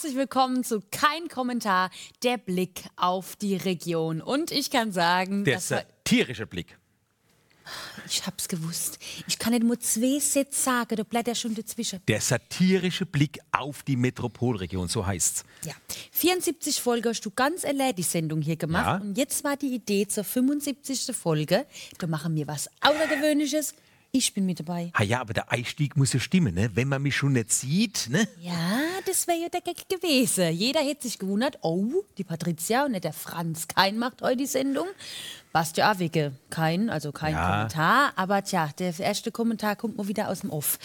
Herzlich willkommen zu Kein Kommentar, der Blick auf die Region. Und ich kann sagen, Der satirische Blick. ich hab's gewusst. Ich kann nicht nur zwei Sätze sagen, da bleibt ja schon dazwischen. Der satirische Blick auf die Metropolregion, so heißt's. Ja, 74 Folge hast du ganz allein die Sendung hier gemacht. Ja. Und jetzt war die Idee zur 75. Folge. Da machen wir was Außergewöhnliches. Ich bin mit dabei. Ah ja, aber der Einstieg muss ja stimmen, ne? Wenn man mich schon nicht sieht, ne? Ja, das wäre ja der Gag gewesen. Jeder hätte sich gewundert, oh, die Patricia und nicht der Franz Kein macht heute die Sendung. Auch wegen kein, also kein Ja. Kommentar. Aber tja, der erste Kommentar kommt mal wieder aus dem Off.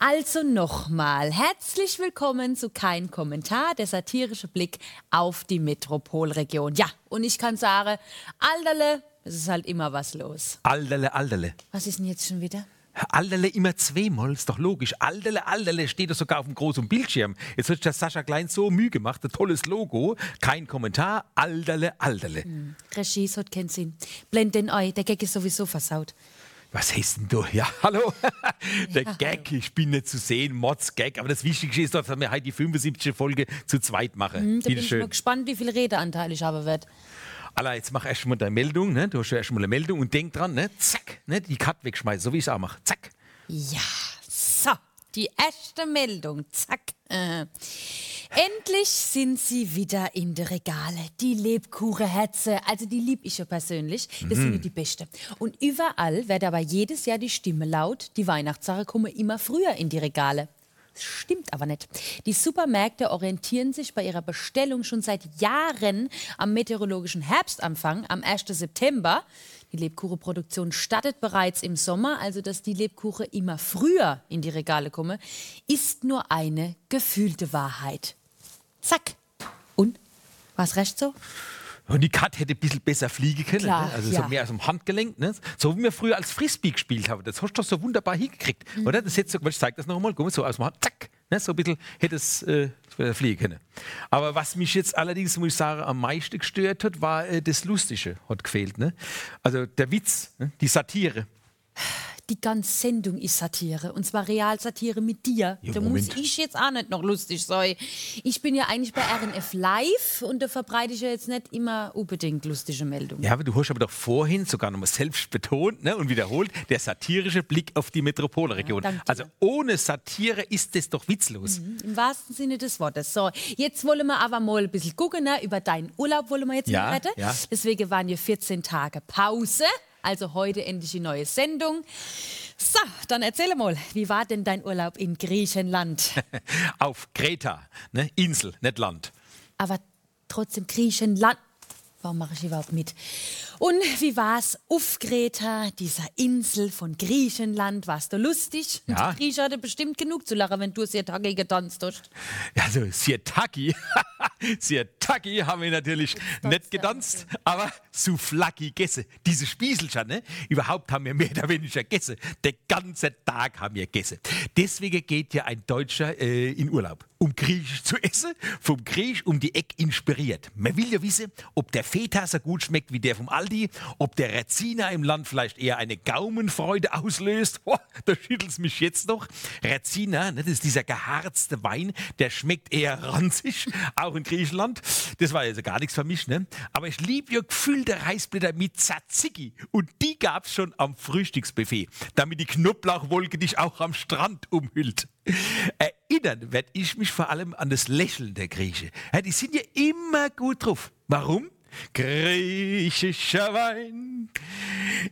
Also nochmal, herzlich willkommen zu Kein Kommentar, der satirische Blick auf die Metropolregion. Ja, und ich kann sagen, Alterle, es ist halt immer was los. Alterle, Alterle. Was ist denn jetzt schon wieder? Alterle immer zweimal, ist doch logisch. Alterle, Alterle steht doch sogar auf dem großen Bildschirm. Jetzt hat der Sascha Klein so Mühe gemacht, ein tolles Logo. Kein Kommentar, Alterle, Alterle. Regie hat keinen Sinn. Blend den ein, der Gag ist sowieso versaut. Was heißt denn du? Ja, hallo? Der Gag, ich bin nicht zu sehen, Mods Gag. Aber das Wichtigste ist doch, dass wir heute die 75. Folge zu zweit machen. Hm, Da bin Bitte ich mal schön. gespannt, wie viel Redeanteil ich haben werde. Alla, jetzt mach erst mal deine Meldung, ne? Du hast ja erst mal eine Meldung und denk dran, ne? Zack, ne? Die Cut wegschmeißen, so wie ich es auch mache. Zack. Ja, so, die erste Meldung. Zack. Äh. Endlich sind sie wieder in den Regale. Die Lebkuchenherze, also die lieb ich ja persönlich. Das sind ja die beste. Und überall wird aber jedes Jahr die Stimme laut, die Weihnachtssache kommen immer früher in die Regale. Das stimmt aber nicht. Die Supermärkte orientieren sich bei ihrer Bestellung schon seit Jahren am meteorologischen Herbstanfang, am 1. September. Die Lebkuchenproduktion startet bereits im Sommer, also dass die Lebkuchen immer früher in die Regale kommen, ist nur eine gefühlte Wahrheit. Zack. Und? War's recht so? Und die Cut hätte ein bisschen besser fliegen können. Klar, ne? Also ja. so mehr aus dem Handgelenk. Ne? So wie wir früher als Frisbee gespielt haben. Das hast du doch so wunderbar hingekriegt. Mhm. Oder? Das hättest du, ich zeig das noch einmal. Guck mal, so aus dem Hand. Zack. Ne? So ein bisschen hätte es äh, fliegen können. Aber was mich jetzt allerdings, muss ich sagen, am meisten gestört hat, war äh, das Lustige. Hat gefehlt. Ne? Also der Witz, ne? die Satire. Die ganze Sendung ist Satire. Und zwar Realsatire mit dir. Ja, da muss Moment. ich jetzt auch nicht noch lustig sein. Ich bin ja eigentlich bei RNF Live und da verbreite ich ja jetzt nicht immer unbedingt lustige Meldungen. Ja, aber du hast aber doch vorhin sogar nochmal selbst betont ne, und wiederholt, der satirische Blick auf die Metropolregion. Ja, also ohne Satire ist das doch witzlos. Im wahrsten Sinne des Wortes. So, jetzt wollen wir aber mal ein bisschen gucken, ne? über deinen Urlaub wollen wir jetzt Ja, mal reden. ja. Deswegen waren hier 14 Tage Pause. Also heute endlich die neue Sendung. So, dann erzähl mal, wie war denn dein Urlaub in Griechenland? Auf Kreta, ne? Insel, nicht Land. Aber trotzdem Griechenland. Warum mache ich überhaupt mit? Und wie war's auf Kreta, dieser Insel von Griechenland? Warst du lustig? Ja. Die Griechen hatte bestimmt genug zu lachen, wenn du sehr Tage getanzt hast. Also Sirtaki, Sirtaki haben wir natürlich nicht getanzt, aber Souflaki gegessen. Diese Spieselchen, ne? Überhaupt haben wir mehr oder weniger gegessen. Den ganzen Tag haben wir gegessen. Deswegen geht ja ein Deutscher äh, in Urlaub, um Griechisch zu essen, vom Griechisch um die Eck inspiriert. Man will ja wissen, ob der Feta so gut schmeckt wie der vom Aldi, ob der Rezina im Land vielleicht eher eine Gaumenfreude auslöst. Oh, da schüttelt's mich jetzt noch. Rezina, ne, das ist dieser geharzte Wein, der schmeckt eher ranzig, auch in Griechenland. Das war also gar nichts für mich, ne? Aber ich liebe ja gefüllte Reisblätter mit Tzatziki. Und die gab's schon am Frühstücksbuffet, damit die Knoblauchwolke dich auch am Strand umhüllt. Erinnern werde ich mich vor allem an das Lächeln der Grieche. Ja, die sind ja immer gut drauf. Warum? Griechischer Wein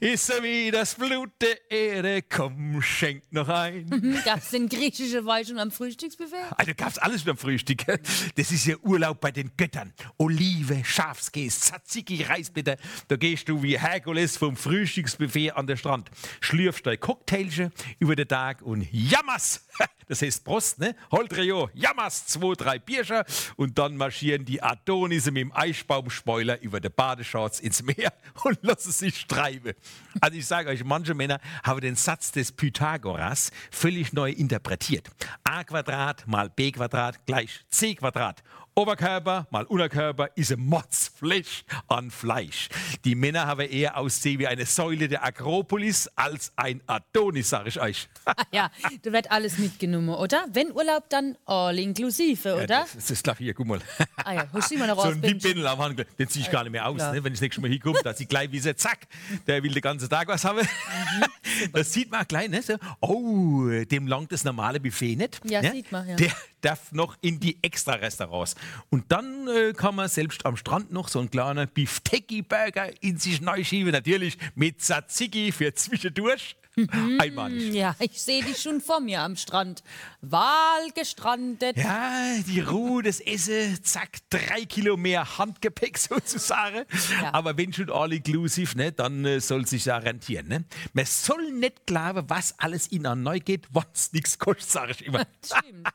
ist so wie das Blut der Erde. Komm, schenk noch ein. Gab's denn griechische Wein schon am Frühstücksbuffet? Also gab's alles schon am Frühstück. Das ist ja Urlaub bei den Göttern. Olive, Schafskäse, Tzatziki, Reisblätter. Da gehst du wie Herkules vom Frühstücksbuffet an den Strand. Schlürfst dein Cocktailchen über den Tag und jammerst. Das heißt Prost, ne? Holdrio, jammerst zwei, drei Bierscher und dann marschieren die Adonisse mit dem Eisbaumspoiler über die Badeshorts ins Meer und lassen sich treiben. Also ich sage euch, manche Männer haben den Satz des Pythagoras völlig neu interpretiert. a Quadrat mal b Quadrat gleich c Quadrat. Oberkörper mal Unterkörper ist ein Mordsfleisch an Fleisch. Die Männer haben eher aussehen wie eine Säule der Akropolis als ein Adonis, sag ich euch. ja, da wird alles mitgenommen, oder? Wenn Urlaub, dann all inklusive, oder? Ja, das ist klar, hier, guck mal. Ah ja, holst du immer noch So raus, ein Benji? Wimpendel am Handgelenk, den zieh ich gar nicht mehr aus, ne? wenn ich das nächste Mal hinkomme, da sieht gleich wie sie, zack, der will den ganzen Tag was haben. Mhm, das sieht man gleich, ne? So, oh, dem langt das normale Buffet nicht. Ja, ne? sieht man, ja. Der darf noch in die Extra-Restaurants. Und dann äh, kann man selbst am Strand noch so einen kleinen Beefsteaky-Burger in sich neu schieben, natürlich mit Tzatziki für zwischendurch. Mhm. Einmalig. Ja, ich sehe dich schon vor mir am Strand. Wahl gestrandet. Ja, die Ruhe, das Essen, zack, drei Kilo mehr Handgepäck sozusagen. Ja. Aber wenn schon all inclusive, ne, dann äh, soll sich ja rentieren. Ne? Man soll nicht glauben, was alles in an neu geht, was nichts kostet, sage ich immer. Stimmt.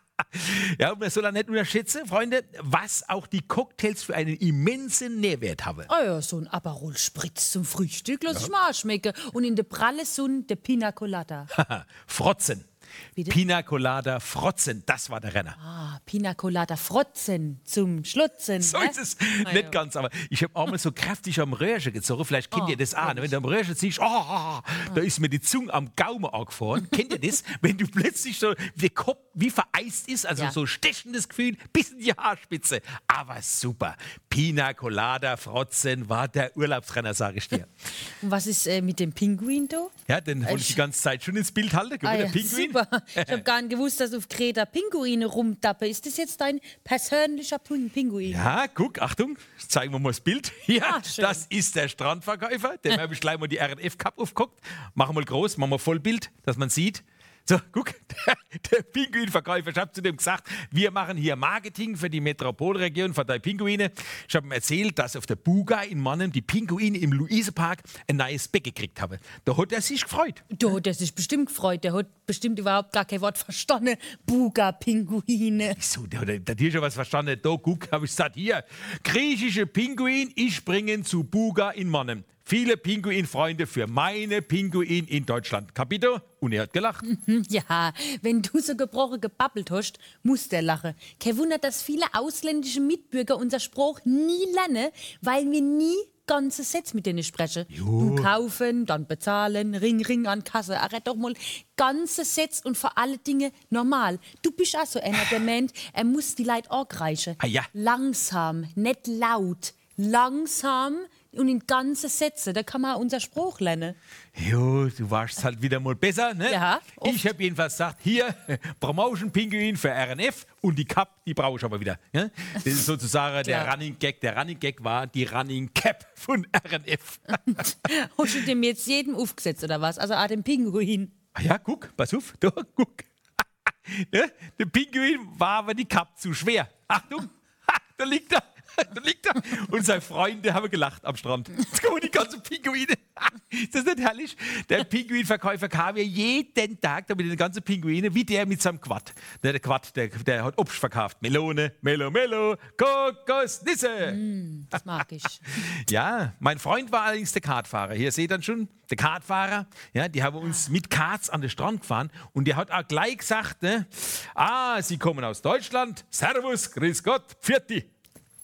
Ja, und man soll auch nicht unterschätzen, Freunde, was auch die Cocktails für einen immensen Nährwert haben. Ah ja, so ein Aperol Spritz zum Frühstück, lass ich mal schmecken. Und in der pralle Sonne der Pina Colada. Frotzen. Pina Colada Frotzen, das war der Renner. Ah, Pina Colada Frotzen zum Schlutzen. So ne? ist es Ah, nicht ja. ganz, aber ich habe einmal so kräftig am Röhrchen gezogen. Vielleicht kennt Oh, ihr das auch. Ne? Wenn du am Röhrchen ziehst, oh, da ist mir die Zunge am Gaumen angefahren. kennt ihr das? Wenn du plötzlich so der Kopf wie vereist ist, also Ja. so stechendes Gefühl bis in die Haarspitze. Aber super. Pina Colada Frotzen war der Urlaubsrenner, sage ich dir. Und was ist äh, mit dem Pinguin da? Ja, den wollte ich die ganze Zeit schon ins Bild halten. Ah, ja, Pinguin. super. Ich habe gar nicht gewusst, dass auf Kreta Pinguine rumtappen. Ist das jetzt dein persönlicher Pin- Pinguin? Ja, guck, Achtung, zeigen wir mal das Bild. Ja, Ah, das ist der Strandverkäufer. Dem habe ich gleich mal die RNF Cup aufgeguckt. Machen wir mal groß, machen wir Vollbild, dass man sieht. So, guck, der, der Pinguinverkäufer, ich habe zu dem gesagt, wir machen hier Marketing für die Metropolregion von der Pinguine. Ich habe ihm erzählt, dass auf der Buga in Mannheim die Pinguine im Luisepark ein neues Beck gekriegt haben. Da hat er sich gefreut. Da, der ist bestimmt gefreut. Der hat bestimmt überhaupt gar kein Wort verstanden. Buga Pinguine. So, der hat natürlich schon was verstanden. Da, guck, habe ich gesagt, hier, griechische Pinguin, ich bringe zu Buga in Mannheim. Viele Pinguin-Freunde für meine Pinguin in Deutschland. Capito? Und er hat gelacht. Ja, wenn du so gebrochen gebabbelt hast, muss der lachen. Kein Wunder, dass viele ausländische Mitbürger unser Spruch nie lernen, weil wir nie ganze Sätze mit denen sprechen. Du kaufen, dann bezahlen, Ring, Ring an Kasse. Red doch mal ganze Sätze und vor allen Dingen normal. Du bist auch so einer, der meint, er muss die Leute angreifen. Ah ja. Langsam, nicht laut. Langsam und in ganze Sätze. Da kann man unser Spruch lernen. Jo, du warst halt wieder mal besser, ne? Ja, oft. Ich habe jedenfalls gesagt, hier, Promotion-Pinguin für RNF und die Cup, die brauche ich aber wieder. Ja? Das ist sozusagen der. Running Gag. Der Running Gag war die Running Cap von RNF. Hast du dem jetzt jedem aufgesetzt oder was? Also auch dem Pinguin. Ah ja, guck, pass auf, da, guck. ne? Der Pinguin war aber die Cup zu schwer. Achtung, ha, da liegt er. Da liegt er. Und seine Freunde haben gelacht am Strand. Jetzt kommen die ganzen Pinguine. Ist das nicht herrlich? Der Pinguinverkäufer kam ja jeden Tag da mit den ganzen Pinguinen, wie der mit seinem Quad. Ne, Der Quad, der, der hat Obst verkauft. Melone, Melo, Melo, Kokosnisse. Das mag ich. Ja, mein Freund war allerdings der Kartfahrer. Hier seht ihr schon, der Kartfahrer. Ja, die haben uns mit Karts an den Strand gefahren und der hat auch gleich gesagt, ne, ah, Sie kommen aus Deutschland, Servus, Grüß Gott, Pfirti. Ah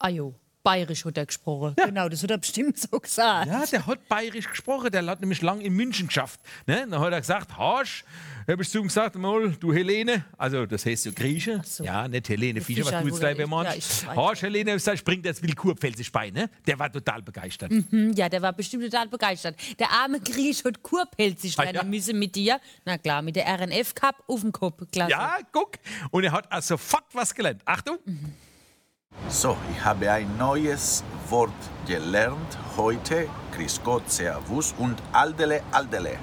jo, bayerisch hat er gesprochen. Genau, das hat er bestimmt so gesagt. Ja, der hat bayerisch gesprochen, der hat nämlich lang in München geschafft. Ne? Dann hat er gesagt, Hasch, hab ich zu ihm gesagt, mal, du Helene, also das heißt so Grieche, so. ja, nicht Helene Fischer, was Fischer, du jetzt gleich er- meinst. ja, ich Helene, sag, springt jetzt will Kurpfälzisch bei, ne? Der war total begeistert. Hm, Ja, der war bestimmt total begeistert. Der arme Grieche hat Kurpelzig Ah, lernen ja. müssen mit dir. Na klar, mit der RNF-Cup auf dem Kopf. Klasse. Ja, guck. Und er hat also sofort was gelernt. Achtung. So, ich habe ein neues Wort gelernt heute. Grüß Gott, Servus und Aldele, Aldele.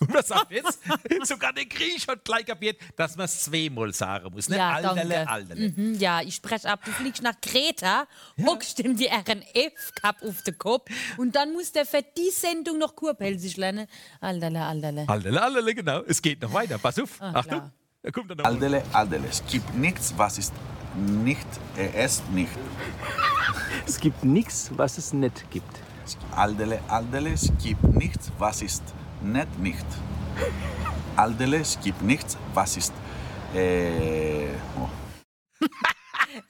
Und was sagt er jetzt? Sogar der Griech hat gleich kapiert, dass man es zweimal sagen muss. Ne? Ja, aldele, danke. aldele. Mhm, ja, ich spreche ab. Du fliegst nach Kreta, hockst ihm die RNF-Cup auf den Kopf und dann muss der für die Sendung noch Kurpelzig lernen. Alterle, alterle. Aldele, aldele, genau. Es geht noch weiter. Pass auf. Ah, Achtung. Da kommt er noch. Aldele, Aldele. Es gibt nichts, was ist nicht, er ist nicht. Es gibt nichts, was es nicht gibt. Aldele, Aldele. Es gibt nichts, was ist nicht, nicht. Aldele, es gibt nichts, was ist. Äh.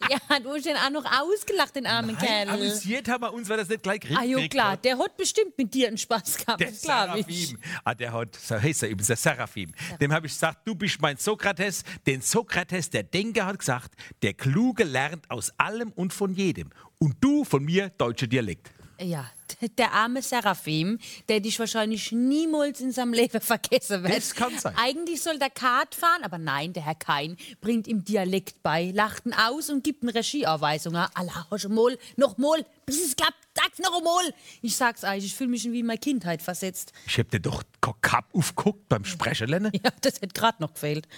Ja, du hast den auch noch ausgelacht, den armen Kerl. Amüsiert haben wir uns, weil das nicht gleich kriegt. Ah, jo, klar, der hat bestimmt mit dir einen Spaß gehabt, Der das glaube ich. Seraphim. Ah, der hat, so heißt er übrigens, der Seraphim. Dem habe ich gesagt, du bist mein Sokrates. Den Sokrates, der Denker, hat gesagt, der Kluge lernt aus allem und von jedem. Und du von mir deutscher Dialekt. Ja, der arme Seraphim, der dich wahrscheinlich niemals in seinem Leben vergessen wird. Das kann sein. Eigentlich soll der Kart fahren, aber nein, der Herr Kein bringt ihm Dialekt bei, lacht ihn aus und gibt ihm Regieanweisungen. Allah, hast du mal, noch mal, bis es klappt, sag's noch mal. Ich sag's euch, ich fühle mich wie in meine Kindheit versetzt. Ich hab dir doch Kapp aufgeguckt beim Sprechen lernen. Ja, das hätte gerade noch gefehlt.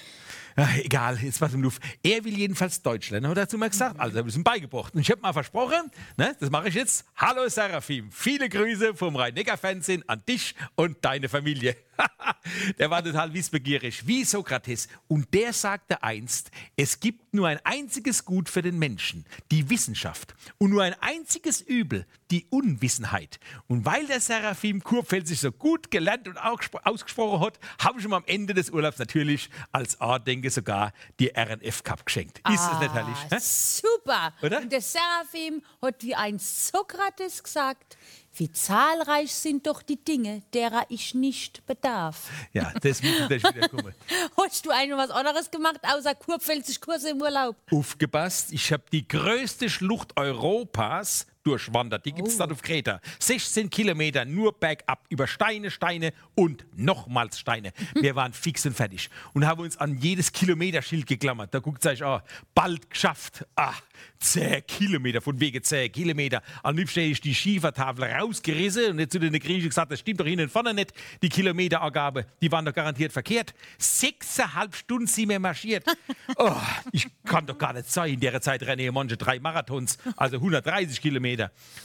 Egal, jetzt was im Luft. Er will jedenfalls Deutsch lernen, hat er zu mir gesagt. Also, habe ich ihm beigebracht. Und ich habe mal versprochen, ne, das mache ich jetzt. Hallo Seraphim, viele Grüße vom Rhein-Neckar-Fernsehen an dich und deine Familie. der war total wissbegierig, wie Sokrates. Und der sagte einst, es gibt nur ein einziges Gut für den Menschen, die Wissenschaft. Und nur ein einziges Übel, die Unwissenheit. Und weil der Seraphim Kurpfälz sich so gut gelernt und ausgesprochen hat, habe ich ihm am Ende des Urlaubs natürlich als Andenke sogar die RNF Cup geschenkt. Ist es nicht herrlich? Super. Oder? Und der Seraphim hat wie ein Sokrates gesagt, wie zahlreich sind doch die Dinge, derer ich nicht bedarf. Ja, das muss natürlich wieder kommen. Hast du eigentlich was anderes gemacht, außer kurpfälzig Kurse im Urlaub? Aufgepasst, ich habe die größte Schlucht Europas durchwandert. Die gibt es dort auf Kreta. 16 Kilometer nur bergab über Steine, Steine und nochmals Steine. Wir waren fix und fertig und haben uns an jedes Kilometerschild geklammert. Da guckt euch an, bald geschafft. Ah, 10 Kilometer, von wegen 10 Kilometer. Am liebsten hätte ich die Schiefertafel rausgerissen und jetzt zu den Griechen gesagt, das stimmt doch hinten vorne nicht. Die Kilometerangabe, die waren doch garantiert verkehrt. Sechseinhalb Stunden sind wir marschiert. Oh, ich kann doch gar nicht sein. In der Zeit renne ich manche drei Marathons, also 130 Kilometer.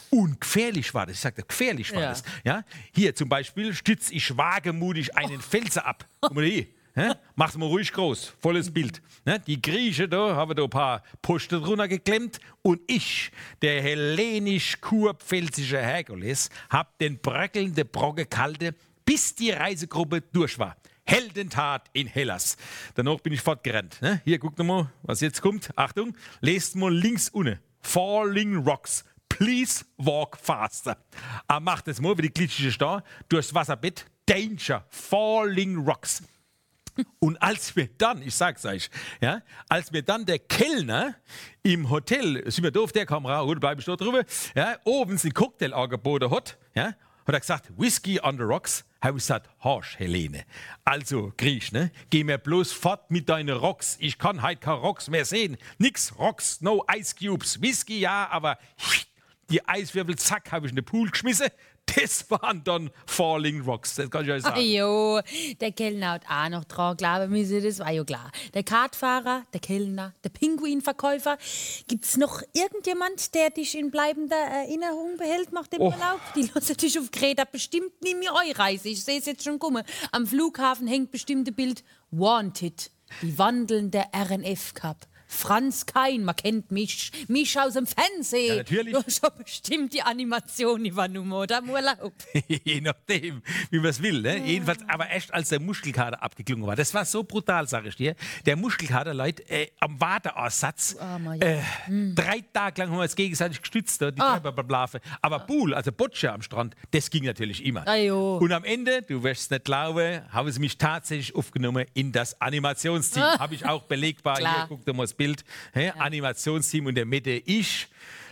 Und gefährlich war das. Ich sagte, gefährlich war Ja. das. Ja? Hier zum Beispiel stütze ich wagemutig einen Felsen ab. Guck mal hier. Hä? Mach's mal ruhig groß, volles Bild. Ne? Die Griechen da haben da ein paar Posten drunter geklemmt und ich, der hellenisch-kurpfälzische Herkules, hab den bröckelnden Brocke kalte, bis die Reisegruppe durch war. Heldentat in Hellas. Danach bin ich fortgerannt. Ne? Hier, guckt mal, was jetzt kommt. Achtung, lest mal links unten. Falling Rocks. Please walk faster. Er macht es mal, wie die glitschige Star, durchs Wasserbett. Danger. Falling Rocks. Und als wir dann, ich sag's euch, ja, als mir dann der Kellner im Hotel, sind wir doof, der kam raus, gut, bleib ich da drüber, ja, oben einen Cocktail angeboten hat, ja, hat er gesagt, Whisky on the rocks, habe ich gesagt, Horsch, Helene. Also, Griech, ne, geh mir bloß fort mit deinen Rocks, ich kann heute keine Rocks mehr sehen. Nix Rocks, no Ice Cubes, Whisky ja, aber die Eiswürfel, zack, habe ich in den Pool geschmissen. Das waren dann Falling Rocks, das kann ich euch sagen. Jo, der Kellner hat auch noch dran glauben müssen, das war ja klar. Der Kartfahrer, der Kellner, der Pinguinverkäufer. Gibt's noch irgendjemand, der dich in bleibender Erinnerung behält nach dem Oh. Urlaub? Die lassen dich auf Kreta bestimmt nie mehr Reise. Ich sehe es jetzt schon kommen. Am Flughafen hängt bestimmt ein Bild Wanted, die wandelnde RNF-Cup. Franz Kein, man kennt mich, mich aus dem Fernsehen. Ja, natürlich. Du hast doch bestimmt die Animation übernommen, oder? Im Urlaub. Je nachdem, wie man es will. Ne? Jedenfalls, aber erst als der Muskelkater abgeklungen war. Das war so brutal, sage ich dir. Der Muskelkater, Leute, äh, am Warteaussatz. armer, ja. äh, Drei Tage lang haben wir uns gegenseitig gestützt, die Ah. Körperblafe. Aber Pool, also Boccia am Strand, das ging natürlich immer. Ah, jo. Und am Ende, du wirst es nicht glauben, haben sie mich tatsächlich aufgenommen in das Animationsteam. Habe ich auch belegbar. Klar. Hier, guck dir mal das Bild. Hä? Animationsteam und der Mitte ich.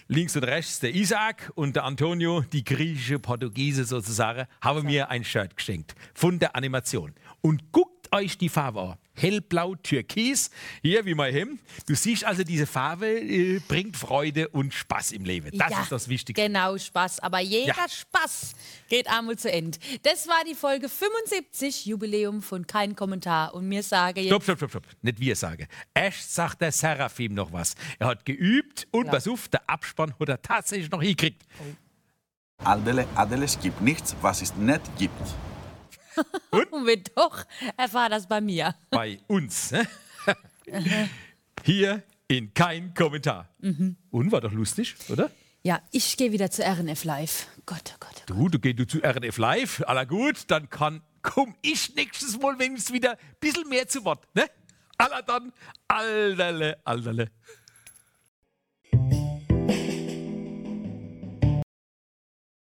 Links und rechts der Isaac und der Antonio, die griechische Portugiese sozusagen, haben mir ein Shirt geschenkt von der Animation. Und euch die Farbe an. Hellblau, Türkis, hier wie mein Hemd. Du siehst also, diese Farbe äh, bringt Freude und Spaß im Leben. Das Ja, ist das Wichtigste. Genau, Spaß. Aber jeder Ja. Spaß geht einmal zu Ende. Das war die Folge 75, Jubiläum von Kein Kommentar. Und mir sage jetzt. Stopp, stopp, stopp, stopp. Nicht wir sagen. Erst sagt der Seraphim noch was. Er hat geübt und Ja. pass auf, der Abspann hat er tatsächlich noch hingekriegt. Aldele, Adele, es gibt nichts, was es nicht gibt. Und wenn doch, erfahr das bei mir. Bei uns. ne? Hier in kein Kommentar. Mhm. Und war doch lustig, oder? Ja, ich gehe wieder zu RNF Live. Gott, oh Gott, oh Gott. Du, du gehst du zu RNF Live. Aller gut, dann kann, komm ich nächstes Mal wenigstens wieder ein bisschen mehr zu Wort. Ne? Aller dann, allerle, allerle.